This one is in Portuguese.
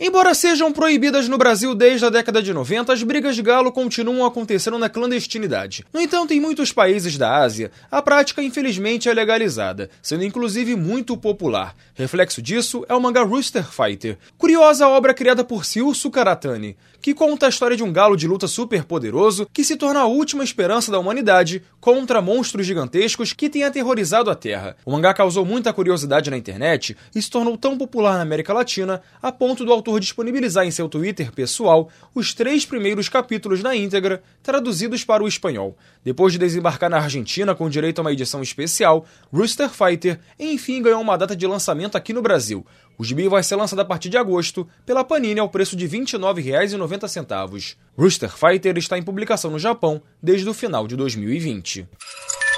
Embora sejam proibidas no Brasil desde a década de 90, as brigas de galo continuam acontecendo na clandestinidade. No entanto, em muitos países da Ásia, a prática infelizmente é legalizada, sendo inclusive muito popular. Reflexo disso é o mangá Rooster Fighter, curiosa obra criada por Sil Sukaratani, que conta a história de um galo de luta super poderoso que se torna a última esperança da humanidade contra monstros gigantescos que têm aterrorizado a Terra. O mangá causou muita curiosidade na internet e se tornou tão popular na América Latina a ponto do autor autor disponibilizar em seu Twitter pessoal os três primeiros capítulos na íntegra, traduzidos para o espanhol. Depois de desembarcar na Argentina com direito a uma edição especial, Rooster Fighter enfim ganhou uma data de lançamento aqui no Brasil. O gibi vai ser lançado a partir de agosto pela Panini ao preço de R$ 29,90. Rooster Fighter está em publicação no Japão desde o final de 2020.